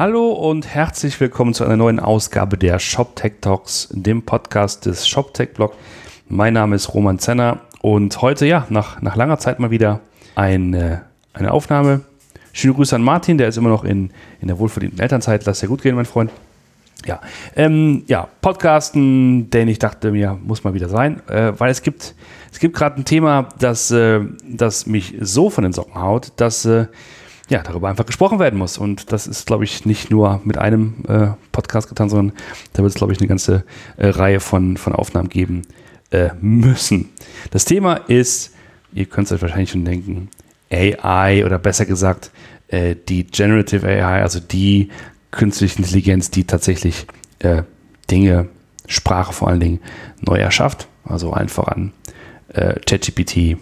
Hallo und herzlich willkommen zu einer neuen Ausgabe der ShopTech Talks, dem Podcast des ShopTech Blog. Mein Name ist Roman Zenner und heute, ja, nach, nach langer Zeit mal wieder eine, eine Aufnahme. Schöne Grüße an Martin, der ist immer noch in, in der wohlverdienten Elternzeit. Lass dir gut gehen, mein Freund. Ja, ähm, ja, Podcasten, denn ich dachte mir, muss mal wieder sein, äh, weil es gibt, es gibt gerade ein Thema, das, äh, das mich so von den Socken haut, dass äh, ja, darüber einfach gesprochen werden muss. Und das ist, glaube ich, nicht nur mit einem äh, Podcast getan, sondern da wird es, glaube ich, eine ganze äh, Reihe von, von Aufnahmen geben äh, müssen. Das Thema ist, ihr könnt es euch wahrscheinlich schon denken, AI oder besser gesagt äh, die Generative AI, also die künstliche Intelligenz, die tatsächlich äh, Dinge, Sprache vor allen Dingen neu erschafft. Also einfach an äh, ChatGPT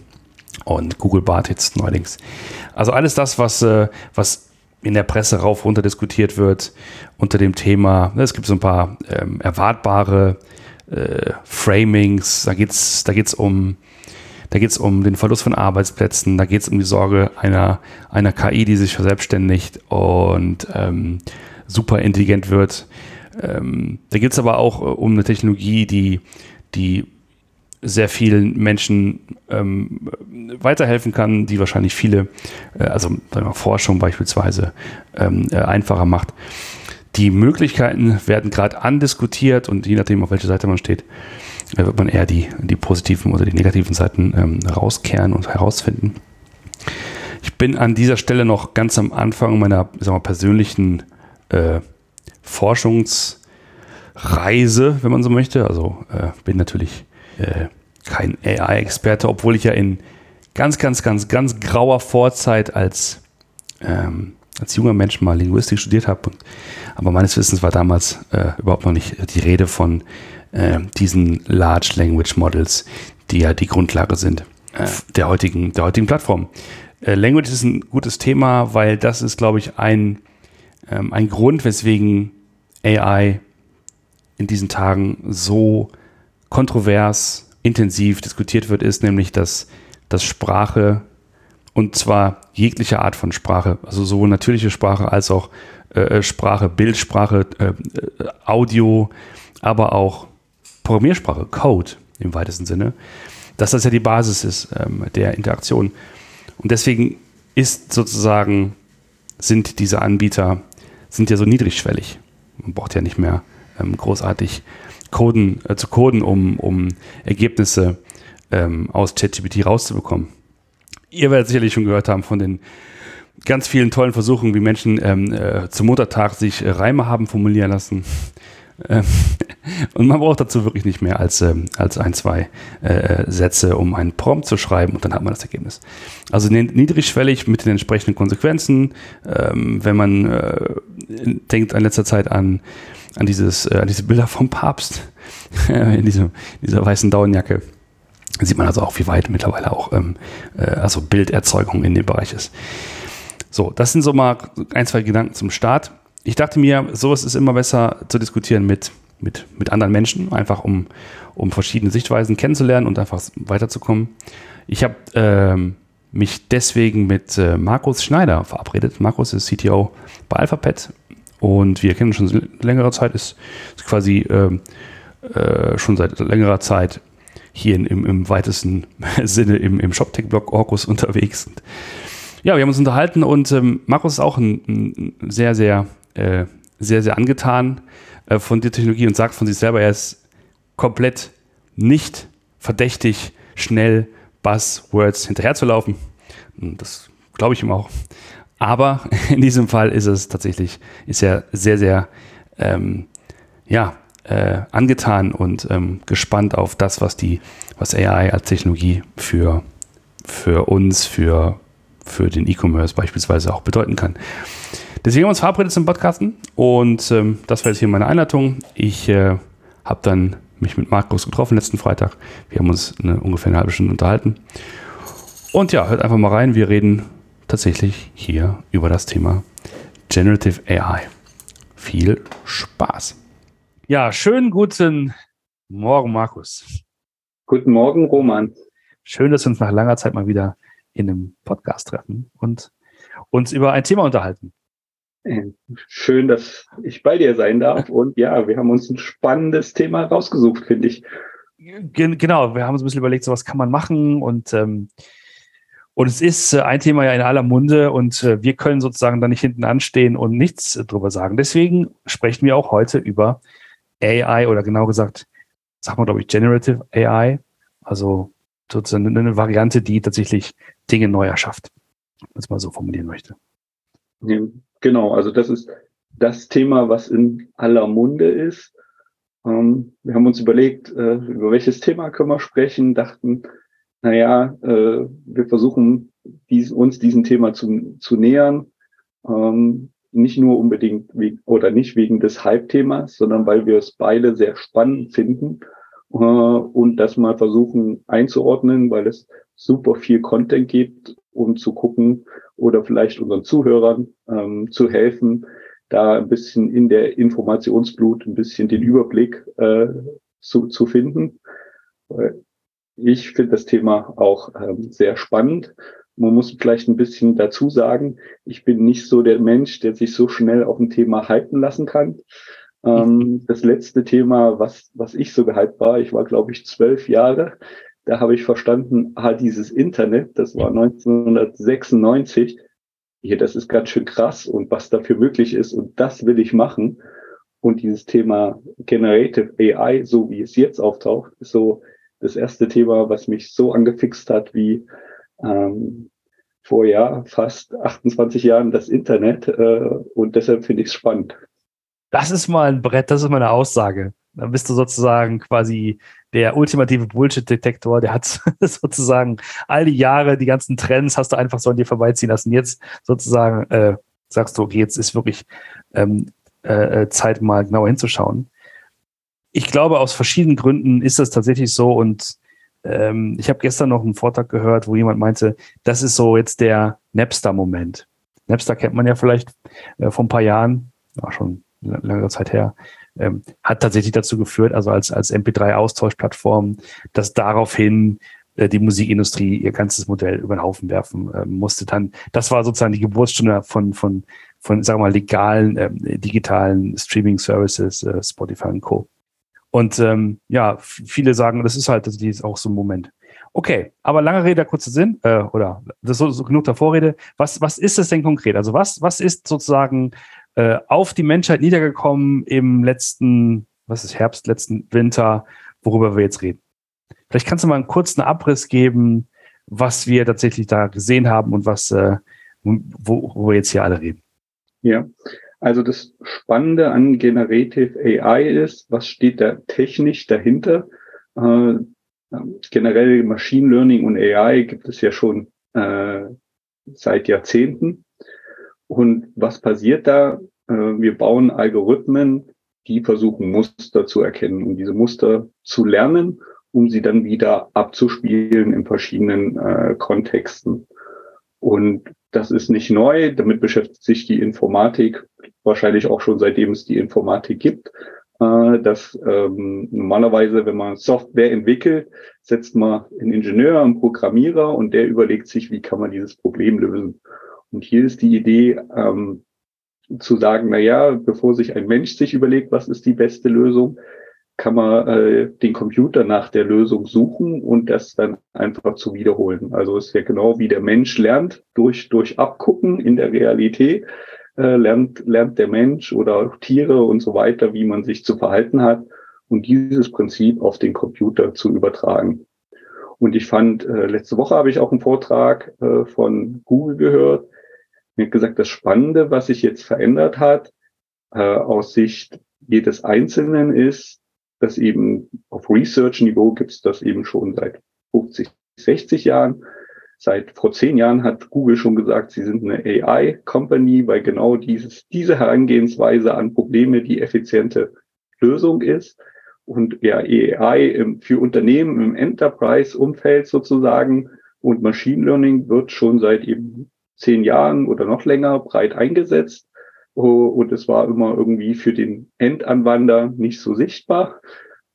und Google Bart jetzt neuerdings. Also alles das, was, äh, was in der Presse rauf runter diskutiert wird unter dem Thema. Ne, es gibt so ein paar ähm, erwartbare äh, Framings. Da geht es da geht's um, um den Verlust von Arbeitsplätzen. Da geht es um die Sorge einer, einer KI, die sich verselbstständigt und ähm, super intelligent wird. Ähm, da geht es aber auch äh, um eine Technologie, die, die sehr vielen Menschen ähm, weiterhelfen kann, die wahrscheinlich viele, äh, also wir, Forschung beispielsweise, ähm, äh, einfacher macht. Die Möglichkeiten werden gerade andiskutiert und je nachdem, auf welcher Seite man steht, äh, wird man eher die, die positiven oder die negativen Seiten ähm, rauskehren und herausfinden. Ich bin an dieser Stelle noch ganz am Anfang meiner sagen wir, persönlichen äh, Forschungsreise, wenn man so möchte. Also äh, bin natürlich äh, kein AI-Experte, obwohl ich ja in ganz, ganz, ganz, ganz grauer Vorzeit als, ähm, als junger Mensch mal Linguistik studiert habe. Aber meines Wissens war damals äh, überhaupt noch nicht die Rede von äh, diesen Large Language Models, die ja die Grundlage sind äh, der, heutigen, der heutigen Plattform. Äh, Language ist ein gutes Thema, weil das ist, glaube ich, ein, ähm, ein Grund, weswegen AI in diesen Tagen so kontrovers intensiv diskutiert wird, ist nämlich, dass, dass Sprache und zwar jegliche Art von Sprache, also sowohl natürliche Sprache als auch äh, äh Sprache, Bildsprache, äh, äh, Audio, aber auch Programmiersprache, Code im weitesten Sinne, dass das ja die Basis ist ähm, der Interaktion. Und deswegen ist sozusagen, sind diese Anbieter, sind ja so niedrigschwellig. Man braucht ja nicht mehr ähm, großartig coden, äh, zu coden, um, um Ergebnisse ähm, aus ChatGPT rauszubekommen. Ihr werdet sicherlich schon gehört haben von den ganz vielen tollen Versuchen, wie Menschen ähm, äh, zum Muttertag sich äh, Reime haben formulieren lassen. Ähm, und man braucht dazu wirklich nicht mehr als, ähm, als ein, zwei äh, Sätze, um einen Prompt zu schreiben und dann hat man das Ergebnis. Also niedrigschwellig mit den entsprechenden Konsequenzen. Ähm, wenn man äh, denkt in letzter Zeit an an, dieses, äh, an diese Bilder vom Papst in, diesem, dieser weißen Daunenjacke. Sieht man also auch, wie weit mittlerweile auch ähm, äh, also Bilderzeugung in dem Bereich ist. So, das sind so mal ein, zwei Gedanken zum Start. Ich dachte mir, sowas ist immer besser zu diskutieren mit, mit, mit anderen Menschen, einfach um, um verschiedene Sichtweisen kennenzulernen und einfach weiterzukommen. Ich habe ähm, mich deswegen mit äh, Markus Schneider verabredet. Markus ist CTO bei Alphabet und wir kennen schon längere Zeit, ist, ist quasi äh, äh, schon seit längerer Zeit hier in, im, im, weitesten Sinne im, im ShopTech-Blog Orkus unterwegs. Und ja, wir haben uns unterhalten und ähm, Markus ist auch ein, ein sehr, sehr, äh, sehr, sehr angetan äh, von der Technologie und sagt von sich selber, er ist komplett nicht verdächtig, schnell Buzzwords hinterherzulaufen. Und das glaube ich ihm auch. Aber in diesem Fall ist es tatsächlich, ist er sehr, sehr, ähm, ja, äh, angetan und ähm, gespannt auf das, was die, was AI als Technologie für, für uns, für, für den E-Commerce beispielsweise auch bedeuten kann. Deswegen haben wir uns verabredet zum Podcasten und ähm, das war jetzt hier meine Einleitung. Ich äh, habe dann mich mit Markus getroffen letzten Freitag. Wir haben uns eine, ungefähr eine halbe Stunde unterhalten. Und ja, hört einfach mal rein. Wir reden tatsächlich hier über das Thema Generative AI. Viel Spaß. Ja, schönen guten Morgen, Markus. Guten Morgen, Roman. Schön, dass wir uns nach langer Zeit mal wieder in einem Podcast treffen und uns über ein Thema unterhalten. Äh, schön, dass ich bei dir sein darf. Und ja, wir haben uns ein spannendes Thema rausgesucht, finde ich. Genau, wir haben uns ein bisschen überlegt, so was kann man machen und ähm, und es ist äh, ein Thema ja in aller Munde und äh, wir können sozusagen da nicht hinten anstehen und nichts äh, drüber sagen. Deswegen sprechen wir auch heute über AI oder genau gesagt, sagt man glaube ich Generative AI, also sozusagen eine Variante, die tatsächlich Dinge neu erschafft, wenn man es mal so formulieren möchte. Genau, also das ist das Thema, was in aller Munde ist. Ähm, wir haben uns überlegt, über welches Thema können wir sprechen, dachten, naja, äh, wir versuchen dies, uns diesem Thema zu, zu nähern. Ähm, nicht nur unbedingt wegen, oder nicht wegen des Hype-Themas, sondern weil wir es beide sehr spannend finden äh, und das mal versuchen einzuordnen, weil es super viel Content gibt, um zu gucken oder vielleicht unseren Zuhörern ähm, zu helfen, da ein bisschen in der Informationsblut ein bisschen den Überblick äh, zu, zu finden. Ich finde das Thema auch ähm, sehr spannend. Man muss vielleicht ein bisschen dazu sagen, ich bin nicht so der Mensch, der sich so schnell auf ein Thema hypen lassen kann. Ähm, das letzte Thema, was, was ich so gehypt war, ich war, glaube ich, zwölf Jahre, da habe ich verstanden, ah, dieses Internet, das war 1996, hier, das ist ganz schön krass und was dafür möglich ist und das will ich machen. Und dieses Thema Generative AI, so wie es jetzt auftaucht, ist so das erste Thema, was mich so angefixt hat wie ähm, vor ja fast 28 Jahren das Internet. Äh, und deshalb finde ich es spannend. Das ist mal ein Brett, das ist mal eine Aussage. Dann bist du sozusagen quasi der ultimative Bullshit-Detektor, der hat sozusagen all die Jahre, die ganzen Trends hast du einfach so an dir vorbeiziehen lassen. Jetzt sozusagen äh, sagst du, okay, jetzt ist wirklich ähm, äh, äh Zeit, mal genauer hinzuschauen. Ich glaube, aus verschiedenen Gründen ist das tatsächlich so und ähm, ich habe gestern noch einen Vortrag gehört, wo jemand meinte, das ist so jetzt der Napster-Moment. Napster kennt man ja vielleicht äh, vor ein paar Jahren, auch schon längere Zeit her, ähm, hat tatsächlich dazu geführt, also als, als MP3-Austauschplattform, dass daraufhin äh, die Musikindustrie ihr ganzes Modell über den Haufen werfen äh, musste. Dann, das war sozusagen die Geburtsstunde von, von, von, sagen wir mal, legalen, äh, digitalen Streaming-Services, äh, Spotify und Co. Und ähm, ja, viele sagen, das ist halt das ist auch so ein Moment. Okay, aber lange Rede, kurzer Sinn, äh, oder das ist so, so genug der Vorrede. Was, was ist das denn konkret? Also was, was ist sozusagen äh, auf die Menschheit niedergekommen im letzten, was ist Herbst, letzten Winter, worüber wir jetzt reden? Vielleicht kannst du mal einen kurzen Abriss geben, was wir tatsächlich da gesehen haben und was, äh, wo, wo wir jetzt hier alle reden. Ja, also das Spannende an Generative AI ist, was steht da technisch dahinter? Äh, generell Machine Learning und AI gibt es ja schon äh, seit Jahrzehnten. Und was passiert da? Äh, wir bauen Algorithmen, die versuchen Muster zu erkennen und diese Muster zu lernen, um sie dann wieder abzuspielen in verschiedenen äh, Kontexten. Und das ist nicht neu, damit beschäftigt sich die Informatik wahrscheinlich auch schon seitdem es die Informatik gibt. Äh, dass ähm, normalerweise, wenn man Software entwickelt, setzt man einen Ingenieur, einen Programmierer und der überlegt sich, wie kann man dieses Problem lösen. Und hier ist die Idee, ähm, zu sagen, na ja, bevor sich ein Mensch sich überlegt, was ist die beste Lösung, kann man äh, den Computer nach der Lösung suchen und das dann einfach zu wiederholen. Also ist ja genau wie der Mensch lernt durch, durch Abgucken in der Realität, äh, lernt, lernt der Mensch oder Tiere und so weiter, wie man sich zu verhalten hat und dieses Prinzip auf den Computer zu übertragen. Und ich fand, äh, letzte Woche habe ich auch einen Vortrag äh, von Google gehört. Mir hat gesagt, das Spannende, was sich jetzt verändert hat, äh, aus Sicht jedes Einzelnen ist, dass eben auf Research-Niveau gibt es das eben schon seit 50, 60 Jahren. Seit vor zehn Jahren hat Google schon gesagt, sie sind eine AI-Company, weil genau dieses, diese Herangehensweise an Probleme die effiziente Lösung ist. Und ja, AI im, für Unternehmen im Enterprise-Umfeld sozusagen und Machine Learning wird schon seit eben zehn Jahren oder noch länger breit eingesetzt. Oh, und es war immer irgendwie für den Endanwender nicht so sichtbar.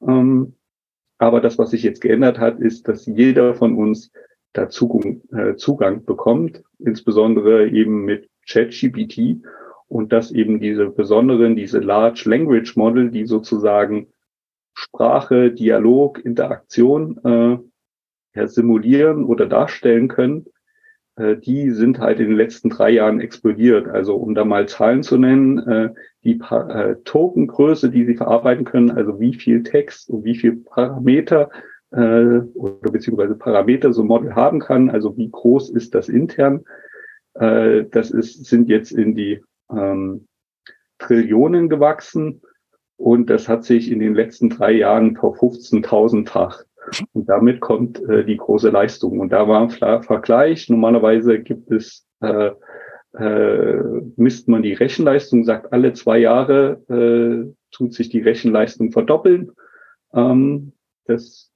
Ähm, aber das, was sich jetzt geändert hat, ist, dass jeder von uns da Zugang, äh, Zugang bekommt, insbesondere eben mit ChatGPT. und dass eben diese besonderen, diese Large Language Model, die sozusagen Sprache, Dialog, Interaktion äh, ja, simulieren oder darstellen können, die sind halt in den letzten drei Jahren explodiert. Also um da mal Zahlen zu nennen, äh, die äh, Tokengröße, die sie verarbeiten können, also wie viel Text und wie viel Parameter äh, oder beziehungsweise Parameter so ein Model haben kann, also wie groß ist das intern, äh, das ist, sind jetzt in die ähm, Trillionen gewachsen und das hat sich in den letzten drei Jahren vor 15.000-fach und damit kommt äh, die große Leistung. Und da war ein Vergleich. Normalerweise gibt es, äh, äh, misst man die Rechenleistung, sagt alle zwei Jahre äh, tut sich die Rechenleistung verdoppeln. Ähm, das,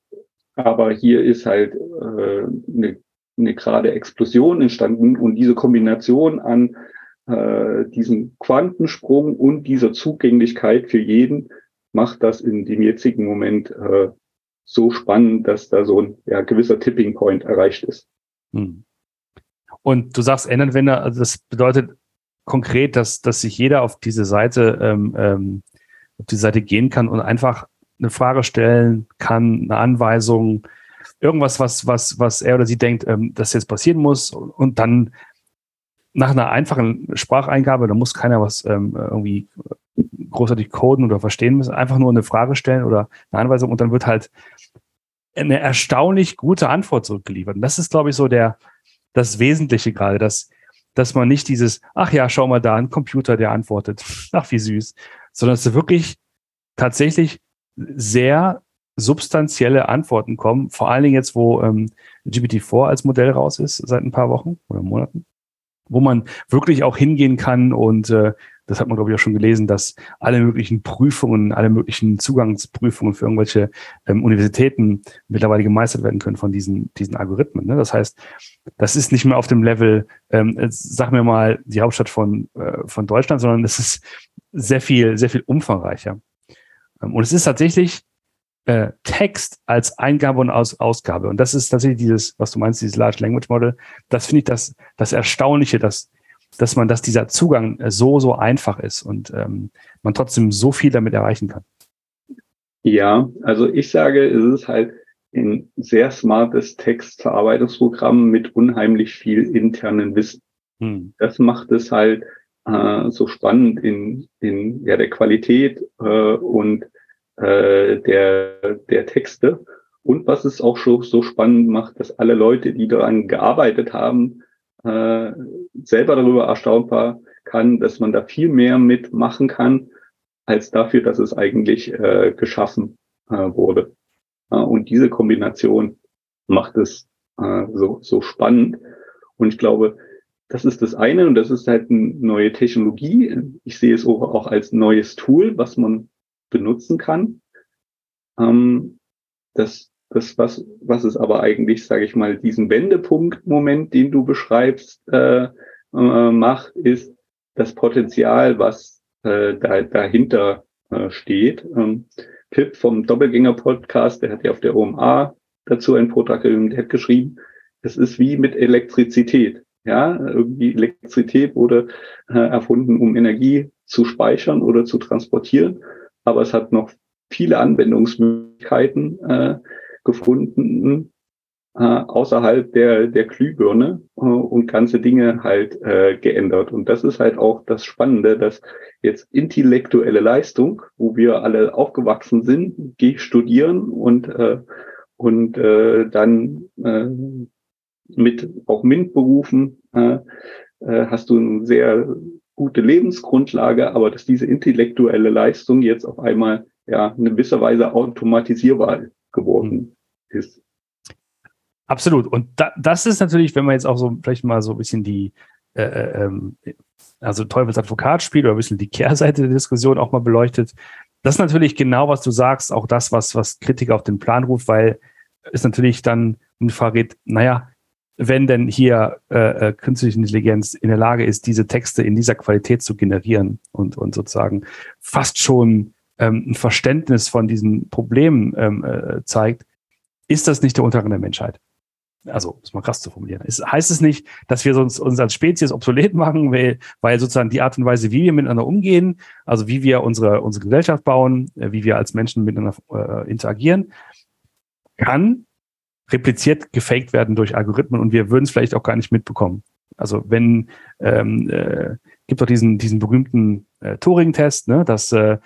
aber hier ist halt äh, eine, eine gerade Explosion entstanden und diese Kombination an äh, diesem Quantensprung und dieser Zugänglichkeit für jeden macht das in dem jetzigen Moment äh, so spannend, dass da so ein ja, gewisser Tipping Point erreicht ist. Hm. Und du sagst Endanwender, also das bedeutet konkret, dass, dass sich jeder auf diese Seite, ähm, ähm, auf die Seite gehen kann und einfach eine Frage stellen kann, eine Anweisung, irgendwas, was, was, was er oder sie denkt, ähm, dass jetzt passieren muss und dann nach einer einfachen Spracheingabe, da muss keiner was ähm, irgendwie großartig coden oder verstehen müssen, einfach nur eine Frage stellen oder eine Anweisung und dann wird halt eine erstaunlich gute Antwort zurückgeliefert. Und das ist, glaube ich, so der, das Wesentliche gerade, dass, dass man nicht dieses, ach ja, schau mal da, ein Computer, der antwortet, ach wie süß, sondern dass wirklich tatsächlich sehr substanzielle Antworten kommen, vor allen Dingen jetzt, wo ähm, GPT-4 als Modell raus ist, seit ein paar Wochen oder Monaten, wo man wirklich auch hingehen kann und äh, das hat man, glaube ich, auch schon gelesen, dass alle möglichen Prüfungen, alle möglichen Zugangsprüfungen für irgendwelche ähm, Universitäten mittlerweile gemeistert werden können von diesen, diesen Algorithmen. Ne? Das heißt, das ist nicht mehr auf dem Level, ähm, sag mir mal, die Hauptstadt von, äh, von Deutschland, sondern es ist sehr viel, sehr viel umfangreicher. Ähm, und es ist tatsächlich äh, Text als Eingabe und Aus Ausgabe. Und das ist tatsächlich dieses, was du meinst, dieses Large Language Model. Das finde ich das, das Erstaunliche, dass dass man, dass dieser Zugang äh, so, so einfach ist und ähm, man trotzdem so viel damit erreichen kann. Ja, also ich sage, es ist halt ein sehr smartes Textverarbeitungsprogramm mit unheimlich viel internen Wissen. Hm. Das macht es halt äh, so spannend in, in ja, der Qualität äh, und äh, der, der Texte. Und was es auch so, so spannend macht, dass alle Leute, die daran gearbeitet haben, äh, selber darüber erstaunt war, kann, dass man da viel mehr mitmachen kann, als dafür, dass es eigentlich äh, geschaffen äh, wurde. Äh, und diese Kombination macht es äh, so, so spannend. Und ich glaube, das ist das eine und das ist halt eine neue Technologie. Ich sehe es auch, auch als neues Tool, was man benutzen kann. Ähm, das das, was, was ist aber eigentlich, sage ich mal, diesen Wendepunkt-Moment, den du beschreibst, äh, äh, macht, ist das Potenzial, was äh, da, dahinter äh, steht. Ähm, Pip vom Doppelgänger-Podcast, der hat ja auf der OMA dazu einen Vortrag geschrieben. Es ist wie mit Elektrizität. Ja, irgendwie Elektrizität wurde äh, erfunden, um Energie zu speichern oder zu transportieren. Aber es hat noch viele Anwendungsmöglichkeiten, äh, gefunden äh, außerhalb der, der Glühbirne äh, und ganze Dinge halt äh, geändert. Und das ist halt auch das Spannende, dass jetzt intellektuelle Leistung, wo wir alle aufgewachsen sind, geh studieren und, äh, und äh, dann äh, mit auch MINT-Berufen äh, äh, hast du eine sehr gute Lebensgrundlage, aber dass diese intellektuelle Leistung jetzt auf einmal ja in gewisser Weise automatisierbar geworden ist. Absolut. Und da, das ist natürlich, wenn man jetzt auch so vielleicht mal so ein bisschen die, äh, äh ähm, also Teufelsadvokat spielt oder ein bisschen die Kehrseite der Diskussion auch mal beleuchtet. Das ist natürlich genau, was du sagst, auch das, was, was Kritiker auf den Plan ruft, weil es natürlich dann Frage geht, naja, wenn denn hier äh, äh, künstliche Intelligenz in der Lage ist, diese Texte in dieser Qualität zu generieren und, und sozusagen fast schon ähm, ein Verständnis von diesen Problemen ähm, äh, zeigt, ist das nicht der Untergang der Menschheit? also ist mal krass zu formulieren, es heißt es nicht, dass wir uns, uns als Spezies obsolet machen, weil, weil sozusagen die Art und Weise, wie wir miteinander umgehen, also wie wir unsere, unsere Gesellschaft bauen, äh, wie wir als Menschen miteinander äh, interagieren, kann repliziert gefaked werden durch Algorithmen und wir würden es vielleicht auch gar nicht mitbekommen. Also wenn ähm, äh, gibt doch diesen diesen berühmten äh, Turing-Test, ne, dass äh,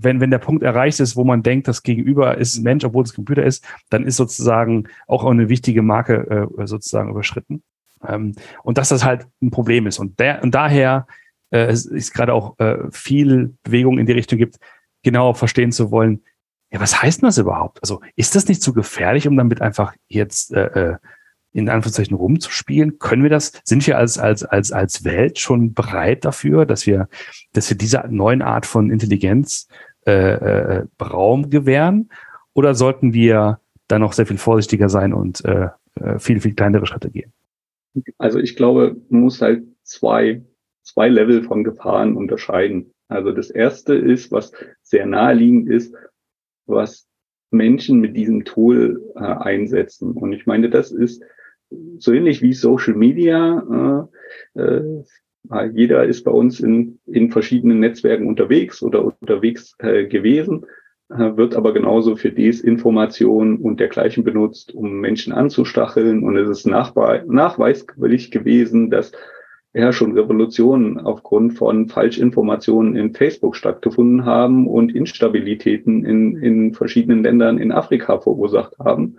wenn, wenn der Punkt erreicht ist, wo man denkt, das Gegenüber ist ein Mensch, obwohl es Computer ist, dann ist sozusagen auch eine wichtige Marke äh, sozusagen überschritten. Ähm, und dass das halt ein Problem ist. Und, der, und daher äh, es ist gerade auch äh, viel Bewegung in die Richtung gibt, genauer verstehen zu wollen, ja, was heißt denn das überhaupt? Also ist das nicht zu gefährlich, um damit einfach jetzt äh, äh, in Anführungszeichen rumzuspielen? Können wir das? Sind wir als, als, als, als Welt schon bereit dafür, dass wir, dass wir diese neuen Art von Intelligenz äh, äh, Raum gewähren? Oder sollten wir da noch sehr viel vorsichtiger sein und äh, äh, viel, viel kleinere Schritte gehen? Also ich glaube, man muss halt zwei, zwei Level von Gefahren unterscheiden. Also das erste ist, was sehr naheliegend ist, was Menschen mit diesem Tool äh, einsetzen. Und ich meine, das ist so ähnlich wie Social Media. Äh, äh, jeder ist bei uns in, in verschiedenen Netzwerken unterwegs oder unterwegs äh, gewesen, äh, wird aber genauso für Desinformation und dergleichen benutzt, um Menschen anzustacheln. Und es ist nachweislich gewesen, dass ja schon Revolutionen aufgrund von Falschinformationen in Facebook stattgefunden haben und Instabilitäten in, in verschiedenen Ländern in Afrika verursacht haben.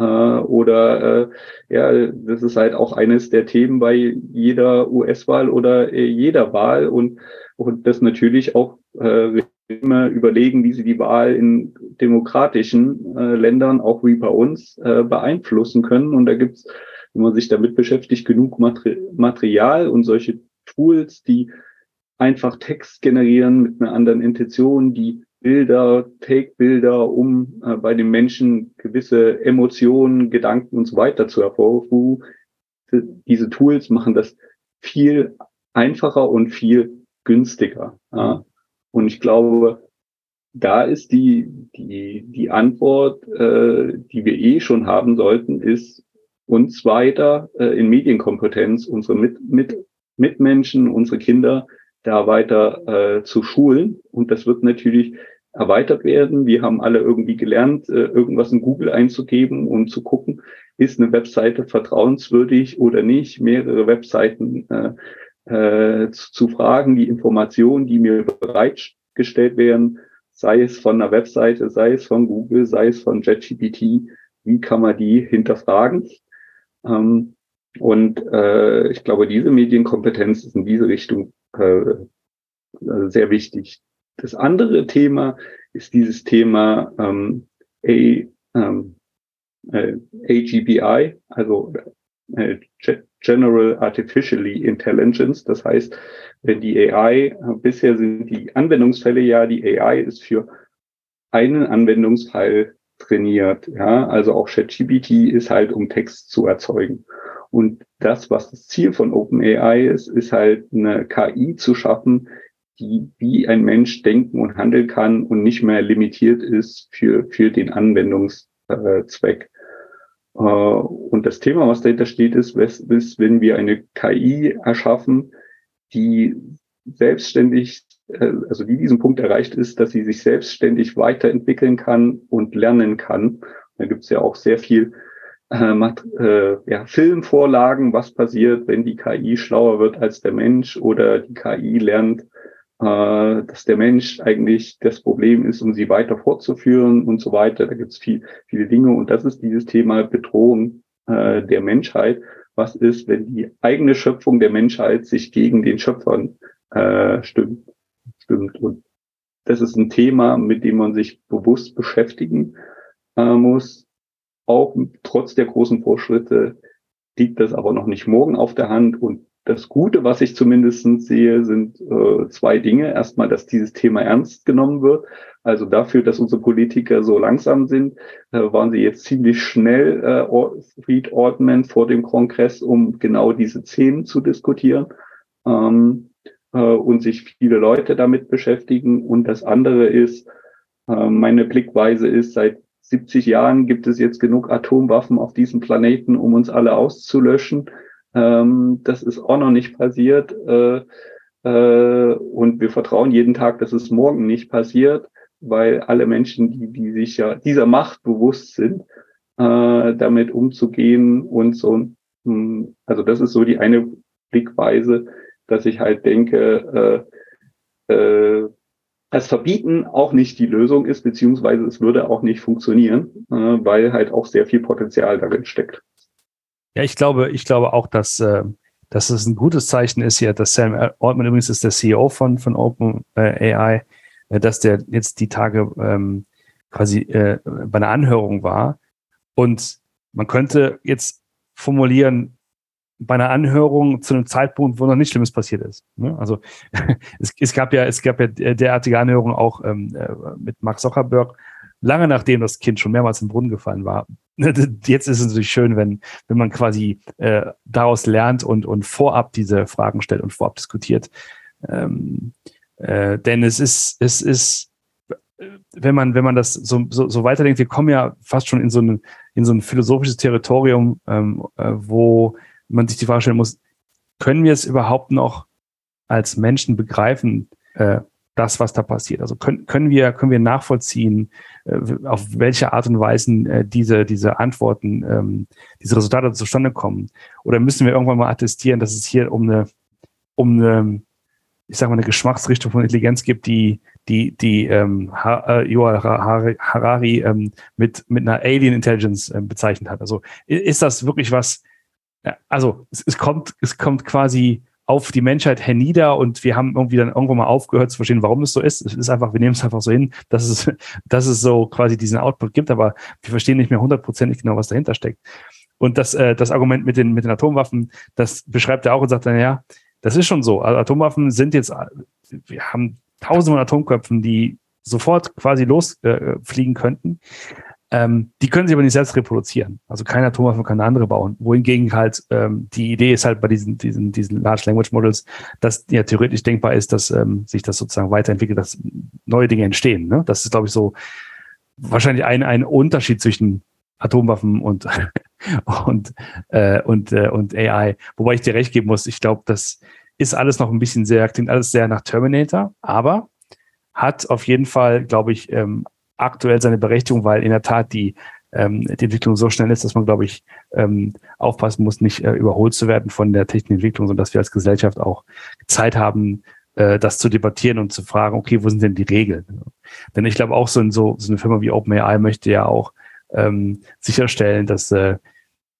Äh, oder äh, ja, das ist halt auch eines der Themen bei jeder US-Wahl oder äh, jeder Wahl und, und das natürlich auch äh, immer überlegen, wie sie die Wahl in demokratischen äh, Ländern, auch wie bei uns, äh, beeinflussen können. Und da gibt's wenn man sich damit beschäftigt, genug Material und solche Tools, die einfach Text generieren mit einer anderen Intention, die Bilder, Take-Bilder, um äh, bei den Menschen gewisse Emotionen, Gedanken und so weiter zu hervorrufen. Diese Tools machen das viel einfacher und viel günstiger. Ja. Und ich glaube, da ist die, die, die Antwort, äh, die wir eh schon haben sollten, ist, uns weiter äh, in Medienkompetenz, unsere Mit Mit Mitmenschen, unsere Kinder da weiter äh, zu schulen. Und das wird natürlich erweitert werden. Wir haben alle irgendwie gelernt, äh, irgendwas in Google einzugeben und zu gucken, ist eine Webseite vertrauenswürdig oder nicht, mehrere Webseiten äh, äh, zu, zu fragen, die Informationen, die mir bereitgestellt werden, sei es von einer Webseite, sei es von Google, sei es von JetGPT, wie kann man die hinterfragen? Ähm, und äh, ich glaube, diese Medienkompetenz ist in diese Richtung sehr wichtig. Das andere Thema ist dieses Thema ähm, A, ähm, äh, AGBI, also äh, General Artificially Intelligence. Das heißt, wenn die AI, äh, bisher sind die Anwendungsfälle ja, die AI ist für einen Anwendungsfall trainiert. Ja, also auch ChatGPT ist halt, um Text zu erzeugen. Und das, was das Ziel von OpenAI ist, ist halt eine KI zu schaffen, die wie ein Mensch denken und handeln kann und nicht mehr limitiert ist für, für den Anwendungszweck. Äh, und das Thema, was dahinter steht, ist, ist, wenn wir eine KI erschaffen, die selbstständig äh, also die diesen Punkt erreicht ist, dass sie sich selbstständig weiterentwickeln kann und lernen kann. Da gibt es ja auch sehr viel äh, äh, ja, Filmvorlagen, was passiert, wenn die KI schlauer wird als der Mensch oder die KI lernt, äh, dass der Mensch eigentlich das Problem ist, um sie weiter fortzuführen und so weiter. Da gibt es viel, viele Dinge und das ist dieses Thema Bedrohung äh, der Menschheit. Was ist, wenn die eigene Schöpfung der Menschheit sich gegen den Schöpfern äh, stimmt? stimmt. Und das ist ein Thema, mit dem man sich bewusst beschäftigen äh, muss. Auch trotz der großen Fortschritte liegt das aber noch nicht morgen auf der Hand. Und das Gute, was ich zumindest sehe, sind äh, zwei Dinge. Erstmal, dass dieses Thema ernst genommen wird. Also dafür, dass unsere Politiker so langsam sind, äh, waren sie jetzt ziemlich schnell, äh, Fried Ortman, vor dem Kongress, um genau diese Themen zu diskutieren. Ähm, äh, und sich viele Leute damit beschäftigen. Und das andere ist, äh, meine Blickweise ist, seit 70 Jahren gibt es jetzt genug Atomwaffen auf diesem Planeten, um uns alle auszulöschen. Ähm, das ist auch noch nicht passiert. Äh, äh, und wir vertrauen jeden Tag, dass es morgen nicht passiert, weil alle Menschen, die, die sich ja dieser Macht bewusst sind, äh, damit umzugehen und so. Hm, also das ist so die eine Blickweise, dass ich halt denke, äh, äh, das Verbieten auch nicht die Lösung ist, beziehungsweise es würde auch nicht funktionieren, äh, weil halt auch sehr viel Potenzial darin steckt. Ja, ich glaube, ich glaube auch, dass, äh, dass es ein gutes Zeichen ist hier, dass Sam Altman übrigens ist der CEO von, von OpenAI, äh, dass der jetzt die Tage ähm, quasi äh, bei einer Anhörung war. Und man könnte jetzt formulieren, bei einer Anhörung zu einem Zeitpunkt, wo noch nichts Schlimmes passiert ist. Ne? Also es, es, gab ja, es gab ja derartige Anhörungen auch ähm, äh, mit Mark Zuckerberg, lange nachdem das Kind schon mehrmals im Brunnen gefallen war. Jetzt ist es natürlich schön, wenn, wenn man quasi äh, daraus lernt und, und vorab diese Fragen stellt und vorab diskutiert. Ähm, äh, denn es ist, es ist, wenn man, wenn man das so, so, so weiterdenkt, wir kommen ja fast schon in so ein, in so ein philosophisches Territorium, ähm, äh, wo man sich die Frage stellen muss, können wir es überhaupt noch als Menschen begreifen, äh, das, was da passiert? Also können, können wir, können wir nachvollziehen, äh, auf welche Art und Weise äh, diese, diese Antworten, ähm, diese Resultate zustande kommen? Oder müssen wir irgendwann mal attestieren, dass es hier um eine, um eine, ich sag mal, eine Geschmacksrichtung von Intelligenz gibt, die, die, die ähm, ha, äh, Harari ähm, mit, mit einer Alien Intelligence äh, bezeichnet hat. Also ist das wirklich was, also es, es, kommt, es kommt quasi auf die Menschheit hernieder und wir haben irgendwie dann irgendwann mal aufgehört zu verstehen, warum es so ist. Es ist einfach, wir nehmen es einfach so hin, dass es, dass es so quasi diesen Output gibt, aber wir verstehen nicht mehr hundertprozentig genau, was dahinter steckt. Und das, äh, das Argument mit den, mit den Atomwaffen, das beschreibt er auch und sagt dann, ja, das ist schon so. Also Atomwaffen sind jetzt, wir haben tausende von Atomköpfen, die sofort quasi losfliegen äh, könnten. Ähm, die können sich aber nicht selbst reproduzieren. Also kein Atomwaffe kann eine andere bauen. Wohingegen halt ähm, die Idee ist halt bei diesen, diesen, diesen Large Language Models, dass ja theoretisch denkbar ist, dass ähm, sich das sozusagen weiterentwickelt, dass neue Dinge entstehen. Ne? Das ist, glaube ich, so wahrscheinlich ein, ein Unterschied zwischen Atomwaffen und und äh, und äh, und AI. Wobei ich dir recht geben muss, ich glaube, das ist alles noch ein bisschen sehr, klingt alles sehr nach Terminator, aber hat auf jeden Fall, glaube ich, ähm, aktuell seine Berechtigung, weil in der Tat die, ähm, die Entwicklung so schnell ist, dass man, glaube ich, ähm, aufpassen muss, nicht äh, überholt zu werden von der technischen Entwicklung, sondern dass wir als Gesellschaft auch Zeit haben, äh, das zu debattieren und zu fragen, okay, wo sind denn die Regeln? Denn ich glaube auch so, in so, so eine Firma wie OpenAI möchte ja auch ähm, sicherstellen, dass äh,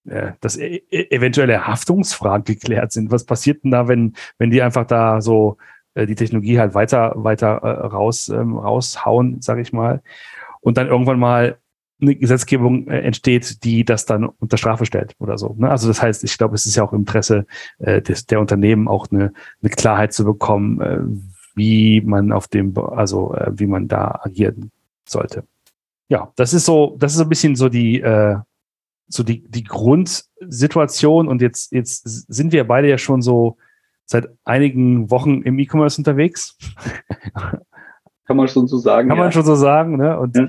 äh dass e e eventuelle Haftungsfragen geklärt sind. Was passiert denn da, wenn, wenn die einfach da so äh, die Technologie halt weiter, weiter äh, raus, ähm, raushauen, sage ich mal. Und dann irgendwann mal eine Gesetzgebung äh, entsteht, die das dann unter Strafe stellt oder so. Ne? Also das heißt, ich glaube, es ist ja auch im Interesse äh, des, der Unternehmen auch eine, eine Klarheit zu bekommen, äh, wie man auf dem, also äh, wie man da agieren sollte. Ja, das ist so, das ist so ein bisschen so die, äh, so die, die Grundsituation und jetzt, jetzt sind wir beide ja schon so seit einigen Wochen im E-Commerce unterwegs. Kann man schon so sagen. Kann ja. man schon so sagen. Ne? Und ja.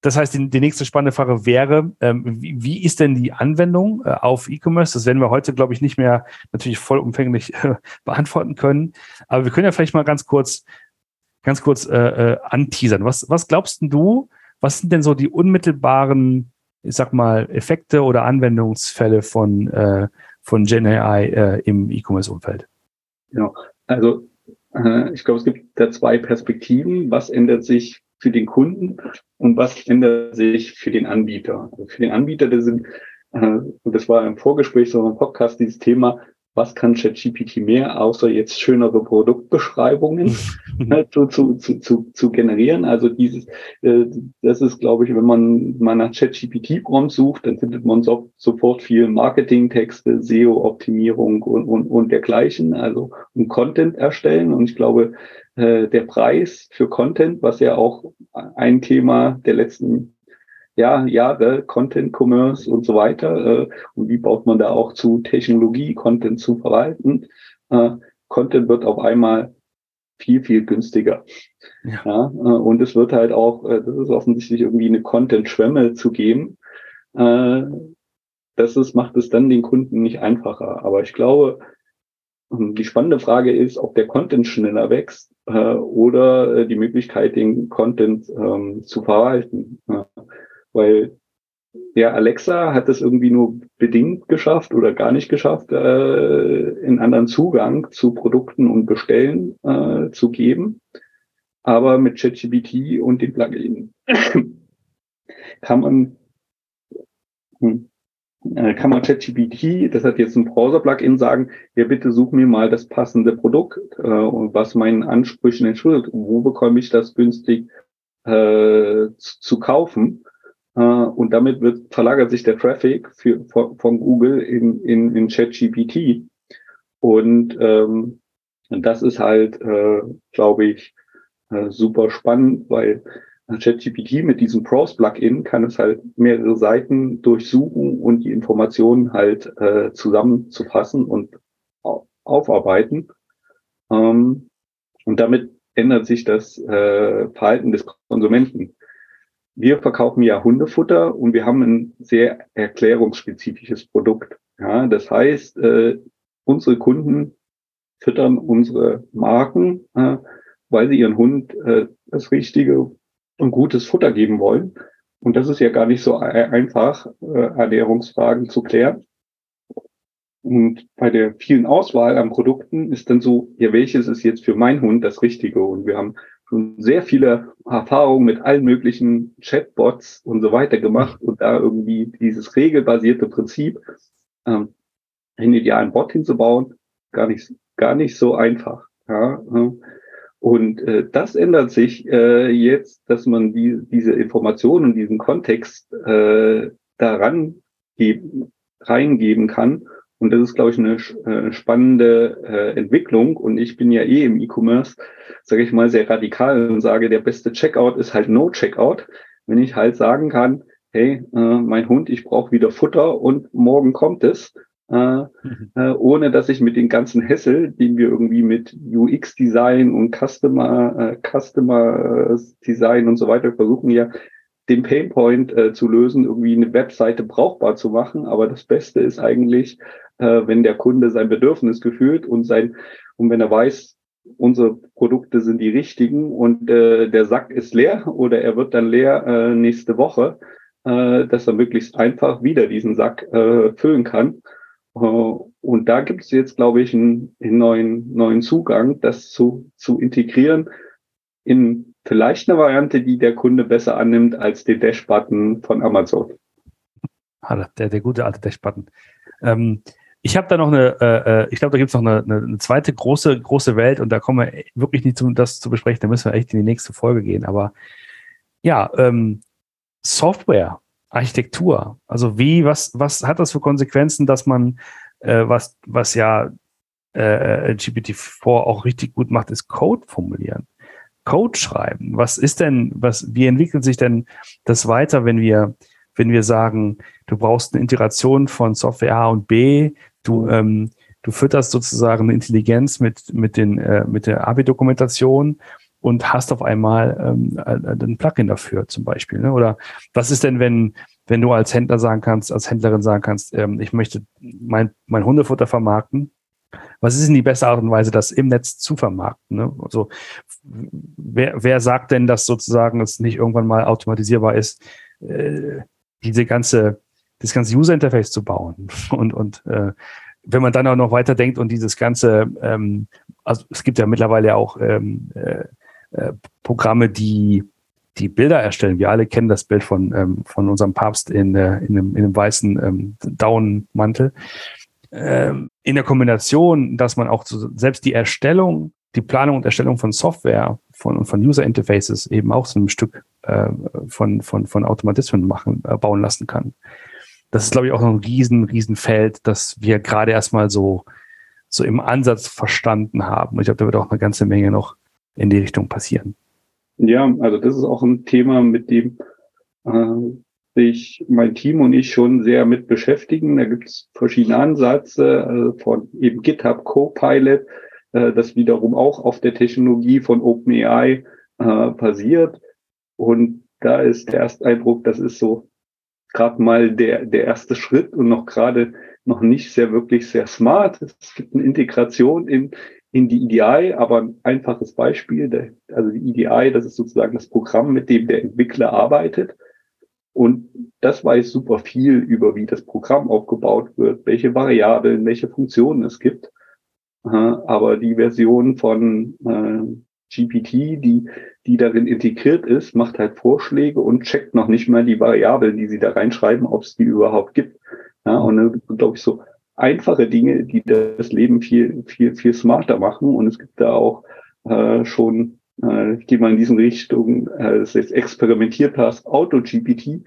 das heißt, die, die, nächste spannende Frage wäre, ähm, wie, wie, ist denn die Anwendung äh, auf E-Commerce? Das werden wir heute, glaube ich, nicht mehr natürlich vollumfänglich äh, beantworten können. Aber wir können ja vielleicht mal ganz kurz, ganz kurz äh, äh, anteasern. Was, was glaubst du, was sind denn so die unmittelbaren, ich sag mal, Effekte oder Anwendungsfälle von äh, von Gen AI äh, im E-Commerce-Umfeld? Genau. Also äh, ich glaube, es gibt da zwei Perspektiven. Was ändert sich für den Kunden und was ändert sich für den Anbieter? Also für den Anbieter, das sind, äh, und das war im Vorgespräch so im Podcast, dieses Thema, was kann ChatGPT mehr, außer jetzt schönere Produktbeschreibungen zu, zu, zu, zu, zu generieren. Also dieses, äh, das ist, glaube ich, wenn man mal nach ChatGPT-Prompt sucht, dann findet man so, sofort viel Marketingtexte, SEO-Optimierung und, und, und dergleichen, also um Content erstellen. Und ich glaube, äh, der Preis für Content, was ja auch ein Thema der letzten ja, Jahre, Content, Commerce und so weiter. Äh, und wie baut man da auch zu Technologie, Content zu verwalten? Äh, Content wird auf einmal viel, viel günstiger. Ja. ja und es wird halt auch, das ist offensichtlich irgendwie eine Content-Schwemme zu geben. Das ist, macht es dann den Kunden nicht einfacher. Aber ich glaube, die spannende Frage ist, ob der Content schneller wächst äh, oder äh, die Möglichkeit, den Content ähm, zu verwalten. Weil ja, Alexa hat es irgendwie nur bedingt geschafft oder gar nicht geschafft, äh, in anderen Zugang zu Produkten und Bestellen äh, zu geben. Aber mit ChatGPT und dem Plugin kann man hm, äh, kann man ChatGPT, das hat jetzt ein Browser-Plugin, sagen, ja bitte such mir mal das passende Produkt, äh, was meinen Ansprüchen entschuldigt. Wo bekomme ich das günstig äh, zu, kaufen? Äh, und damit wird, verlagert sich der Traffic für, von, Google in, in, in ChatGPT. Und ähm, das ist halt, äh, glaube ich, äh, super spannend, weil ChatGPT mit diesem Browse-Plugin kann es halt mehrere Seiten durchsuchen und die Informationen halt äh, zusammenzufassen und aufarbeiten. Ähm, und damit ändert sich das äh, Verhalten des Konsumenten. Wir verkaufen ja Hundefutter und wir haben ein sehr erklärungsspezifisches Produkt. Ja, das heißt, äh, unsere Kunden füttern unsere Marken, äh, weil sie ihren Hund äh, das richtige und gutes Futter geben wollen. Und das ist ja gar nicht so einfach, äh, Ernährungsfragen zu klären. Und bei der vielen Auswahl an Produkten ist dann so, ja, welches ist jetzt für meinen Hund das Richtige? Und wir haben schon sehr viele Erfahrungen mit allen möglichen Chatbots und so weiter gemacht und da irgendwie dieses regelbasierte Prinzip, ähm, einen idealen Bot hinzubauen, gar nicht, gar nicht so einfach. Ja, und äh, das ändert sich äh, jetzt, dass man die, diese Informationen, diesen Kontext äh, daran geben, reingeben kann. Und das ist, glaube ich, eine äh, spannende äh, Entwicklung. Und ich bin ja eh im E-Commerce, sage ich mal, sehr radikal und sage, der beste Checkout ist halt No Checkout. Wenn ich halt sagen kann, hey, äh, mein Hund, ich brauche wieder Futter und morgen kommt es, äh, mhm. äh, ohne dass ich mit den ganzen Hessel, den wir irgendwie mit UX-Design und Customer, äh, Customer Design und so weiter versuchen ja, den Painpoint äh, zu lösen, irgendwie eine Webseite brauchbar zu machen. Aber das Beste ist eigentlich, äh, wenn der Kunde sein Bedürfnis gefühlt und sein, und wenn er weiß, unsere Produkte sind die richtigen und äh, der Sack ist leer oder er wird dann leer äh, nächste Woche, äh, dass er möglichst einfach wieder diesen Sack äh, füllen kann äh, und da gibt es jetzt, glaube ich, einen, einen, neuen, neuen Zugang, das zu, zu integrieren in vielleicht eine Variante, die der Kunde besser annimmt als den Dash-Button von Amazon. Ah, der, der gute alte Dash-Button. Ähm, ich habe da noch eine, äh, äh ich glaube, da gibt es noch eine, eine, zweite große, große Welt und da kommen wir wirklich nicht um das zu besprechen, da müssen wir echt in die nächste Folge gehen. Aber ja, ähm, Software Architektur. Also wie, was, was hat das für Konsequenzen, dass man, äh, was, was ja äh, GPT-4 auch richtig gut macht, ist Code formulieren. Code schreiben. Was ist denn, was, wie entwickelt sich denn das weiter, wenn wir, wenn wir sagen, du brauchst eine Integration von Software A und B, du, ähm, du fütterst sozusagen eine Intelligenz mit, mit, den, äh, mit der ABI-Dokumentation und hast auf einmal ähm, ein Plugin dafür zum Beispiel. Ne? Oder was ist denn, wenn, wenn du als Händler sagen kannst, als Händlerin sagen kannst, ähm, ich möchte mein, mein Hundefutter vermarkten. Was ist denn die beste Art und Weise, das im Netz zu vermarkten? Ne? Also wer, wer sagt denn, dass sozusagen es nicht irgendwann mal automatisierbar ist, äh, diese ganze, das ganze User Interface zu bauen und, und äh, wenn man dann auch noch weiter denkt und dieses ganze, ähm, also es gibt ja mittlerweile auch ähm, äh, äh, Programme, die die Bilder erstellen. Wir alle kennen das Bild von, ähm, von unserem Papst in, äh, in, einem, in einem weißen ähm, Daunenmantel. Ähm, in der Kombination, dass man auch so, selbst die Erstellung, die Planung und Erstellung von Software von, von User Interfaces eben auch so ein Stück äh, von, von, von Automatismen machen, äh, bauen lassen kann. Das ist, glaube ich, auch noch ein riesen, riesen Feld, das wir gerade erstmal so, so im Ansatz verstanden haben. Ich glaube, da wird auch eine ganze Menge noch in die Richtung passieren. Ja, also das ist auch ein Thema, mit dem äh, sich mein Team und ich schon sehr mit beschäftigen. Da gibt es verschiedene Ansätze äh, von eben GitHub Copilot, äh, das wiederum auch auf der Technologie von OpenAI äh, basiert. Und da ist der erste Eindruck, das ist so gerade mal der, der erste Schritt und noch gerade noch nicht sehr wirklich sehr smart. Es gibt eine Integration in, in die EDI, aber ein einfaches Beispiel, der, also die EDI, das ist sozusagen das Programm, mit dem der Entwickler arbeitet. Und das weiß super viel über, wie das Programm aufgebaut wird, welche Variablen, welche Funktionen es gibt. Aber die Version von äh, GPT, die, die darin integriert ist, macht halt Vorschläge und checkt noch nicht mal die Variablen, die sie da reinschreiben, ob es die überhaupt gibt. Ja, und glaube ich, so einfache Dinge, die das Leben viel, viel, viel smarter machen. Und es gibt da auch äh, schon, äh, ich gehe mal in diesen Richtung, äh, jetzt experimentiert hast, Auto-GPT,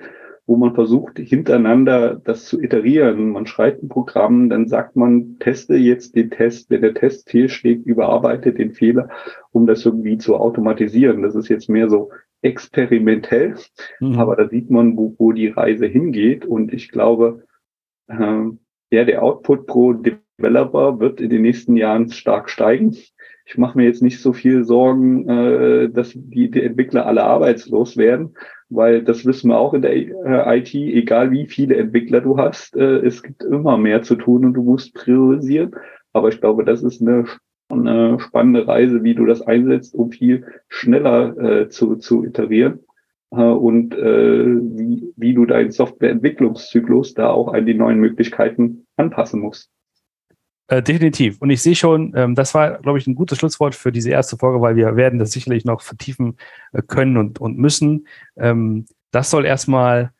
wo man versucht, hintereinander das zu iterieren. Man schreibt ein Programm, dann sagt man, teste jetzt den Test, wenn der Test fehlschlägt, überarbeite den Fehler, um das irgendwie zu automatisieren. Das ist jetzt mehr so experimentell, mhm. aber da sieht man, wo, wo die Reise hingeht. Und ich glaube, äh, ja, der Output pro Developer wird in den nächsten Jahren stark steigen. Ich mache mir jetzt nicht so viel Sorgen, äh, dass die, die Entwickler alle arbeitslos werden, weil das wissen wir auch in der äh, IT, egal wie viele Entwickler du hast, äh, es gibt immer mehr zu tun und du musst priorisieren. Aber ich glaube, das ist eine, eine spannende Reise, wie du das einsetzt, um viel schneller äh, zu, zu iterieren äh, und äh, wie, wie du deinen Softwareentwicklungszyklus da auch an die neuen Möglichkeiten anpassen musst. Äh, definitiv. Und ich sehe schon, ähm, das war, glaube ich, ein gutes Schlusswort für diese erste Folge, weil wir werden das sicherlich noch vertiefen äh, können und, und müssen. Ähm, das soll erstmal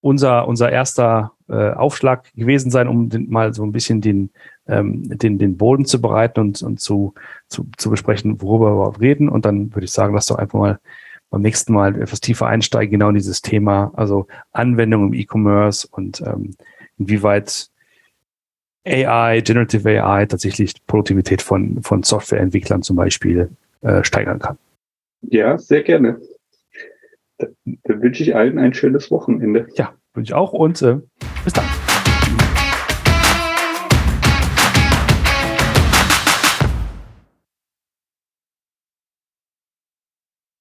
unser, unser erster äh, Aufschlag gewesen sein, um den, mal so ein bisschen den, ähm, den, den Boden zu bereiten und, und zu, zu, zu besprechen, worüber wir überhaupt reden. Und dann würde ich sagen, lass doch einfach mal beim nächsten Mal etwas tiefer einsteigen, genau in dieses Thema, also Anwendung im E-Commerce und ähm, inwieweit AI, Generative AI tatsächlich Produktivität von, von Softwareentwicklern zum Beispiel äh, steigern kann. Ja, sehr gerne. Dann wünsche ich allen ein schönes Wünsche Ja, wünsche ich auch und äh, bis dann.